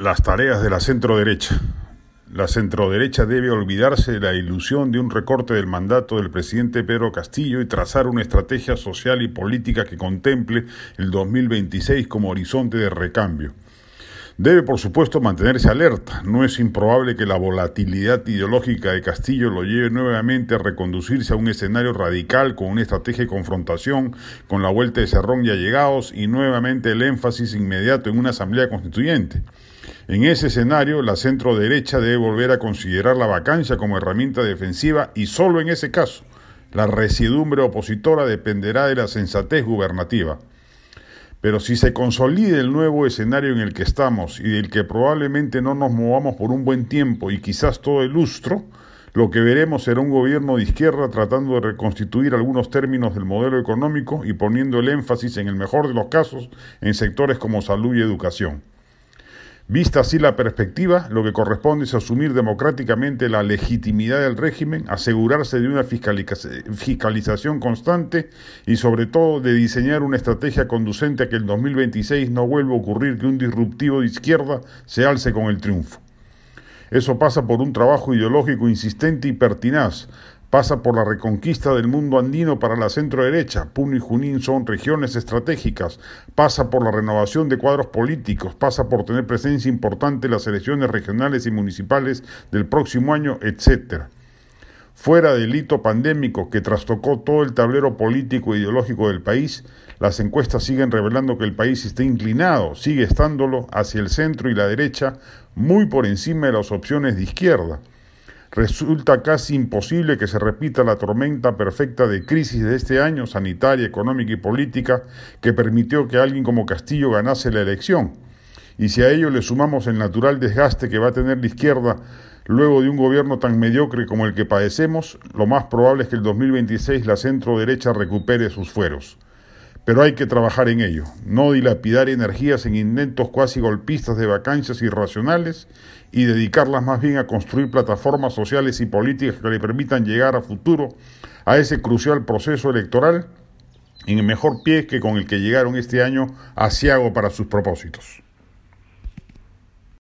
Las tareas de la centroderecha. La centroderecha debe olvidarse de la ilusión de un recorte del mandato del presidente Pedro Castillo y trazar una estrategia social y política que contemple el 2026 como horizonte de recambio. Debe, por supuesto, mantenerse alerta. No es improbable que la volatilidad ideológica de Castillo lo lleve nuevamente a reconducirse a un escenario radical con una estrategia de confrontación con la vuelta de Cerrón y allegados y nuevamente el énfasis inmediato en una asamblea constituyente. En ese escenario, la centro derecha debe volver a considerar la vacancia como herramienta defensiva y solo en ese caso, la residumbre opositora dependerá de la sensatez gubernativa. Pero si se consolida el nuevo escenario en el que estamos y del que probablemente no nos movamos por un buen tiempo y quizás todo el lustro, lo que veremos será un gobierno de izquierda tratando de reconstituir algunos términos del modelo económico y poniendo el énfasis en el mejor de los casos en sectores como salud y educación. Vista así la perspectiva, lo que corresponde es asumir democráticamente la legitimidad del régimen, asegurarse de una fiscalización constante y sobre todo de diseñar una estrategia conducente a que el 2026 no vuelva a ocurrir que un disruptivo de izquierda se alce con el triunfo. Eso pasa por un trabajo ideológico insistente y pertinaz, pasa por la reconquista del mundo andino para la centro derecha. Puno y Junín son regiones estratégicas. Pasa por la renovación de cuadros políticos. Pasa por tener presencia importante en las elecciones regionales y municipales del próximo año, etc. Fuera del hito pandémico que trastocó todo el tablero político e ideológico del país, las encuestas siguen revelando que el país está inclinado, sigue estándolo, hacia el centro y la derecha, muy por encima de las opciones de izquierda. Resulta casi imposible que se repita la tormenta perfecta de crisis de este año, sanitaria, económica y política, que permitió que alguien como Castillo ganase la elección. Y si a ello le sumamos el natural desgaste que va a tener la izquierda luego de un gobierno tan mediocre como el que padecemos, lo más probable es que el 2026 la centro derecha recupere sus fueros. Pero hay que trabajar en ello, no dilapidar energías en intentos cuasi golpistas de vacancias irracionales y dedicarlas más bien a construir plataformas sociales y políticas que le permitan llegar a futuro a ese crucial proceso electoral en el mejor pie que con el que llegaron este año asiago para sus propósitos.